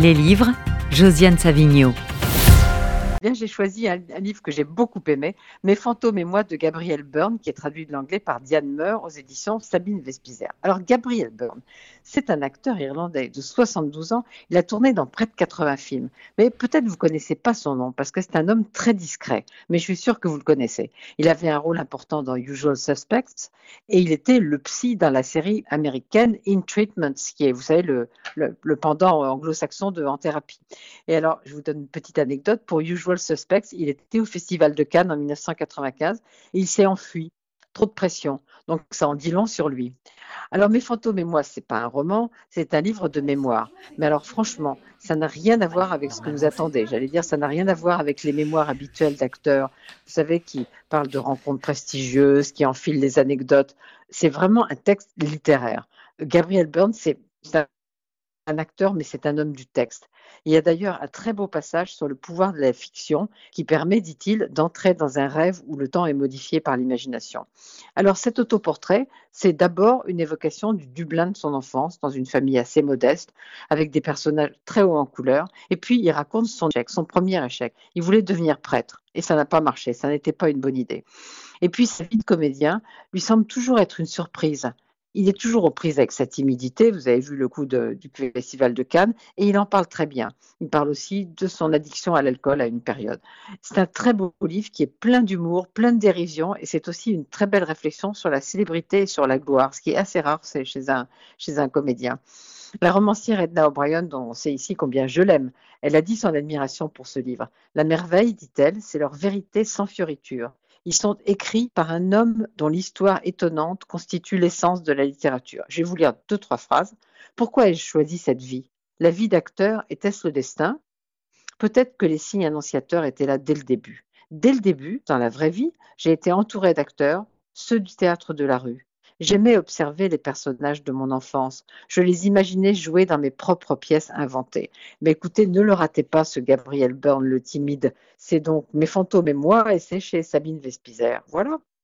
Les livres, Josiane Savigno. Bien, j'ai choisi un, livre que j'ai beaucoup aimé, Mes fantômes et moi de Gabriel Byrne, qui est traduit de l'anglais par Diane Meur aux éditions Sabine Vespizer. Alors, Gabriel Byrne, c'est un acteur irlandais de 72 ans. Il a tourné dans près de 80 films. Mais peut-être vous connaissez pas son nom parce que c'est un homme très discret. Mais je suis sûre que vous le connaissez. Il avait un rôle important dans Usual Suspects et il était le psy dans la série américaine In Treatment, qui est, vous savez, le, pendant anglo-saxon de En Thérapie. Et alors, je vous donne une petite anecdote. Pour Usual Suspects. Il était au Festival de Cannes en 1995 et il s'est enfui. Trop de pression. Donc ça en dit long sur lui. Alors Mes fantômes et moi, c'est pas un roman, c'est un livre de mémoire. Mais alors franchement, ça n'a rien à voir avec ce que vous attendez. J'allais dire, ça n'a rien à voir avec les mémoires habituelles d'acteurs, vous savez, qui parlent de rencontres prestigieuses, qui enfilent les anecdotes. C'est vraiment un texte littéraire. Gabriel Byrne, c'est un acteur, mais c'est un homme du texte. Il y a d'ailleurs un très beau passage sur le pouvoir de la fiction qui permet, dit-il, d'entrer dans un rêve où le temps est modifié par l'imagination. Alors cet autoportrait, c'est d'abord une évocation du Dublin de son enfance, dans une famille assez modeste, avec des personnages très hauts en couleur, et puis il raconte son échec, son premier échec. Il voulait devenir prêtre, et ça n'a pas marché, ça n'était pas une bonne idée. Et puis sa vie de comédien lui semble toujours être une surprise il est toujours aux prises avec sa timidité. Vous avez vu le coup du Festival de Cannes et il en parle très bien. Il parle aussi de son addiction à l'alcool à une période. C'est un très beau livre qui est plein d'humour, plein de dérision et c'est aussi une très belle réflexion sur la célébrité et sur la gloire, ce qui est assez rare chez un, chez un comédien. La romancière Edna O'Brien, dont on sait ici combien je l'aime, elle a dit son admiration pour ce livre. La merveille, dit-elle, c'est leur vérité sans fioriture. Ils sont écrits par un homme dont l'histoire étonnante constitue l'essence de la littérature. Je vais vous lire deux, trois phrases. Pourquoi ai-je choisi cette vie? La vie d'acteur était-ce le destin? Peut-être que les signes annonciateurs étaient là dès le début. Dès le début, dans la vraie vie, j'ai été entouré d'acteurs, ceux du théâtre de la rue. J'aimais observer les personnages de mon enfance. Je les imaginais jouer dans mes propres pièces inventées. Mais écoutez, ne le ratez pas, ce Gabriel Byrne, le timide. C'est donc Mes fantômes et moi, et c'est chez Sabine Vespizer. Voilà.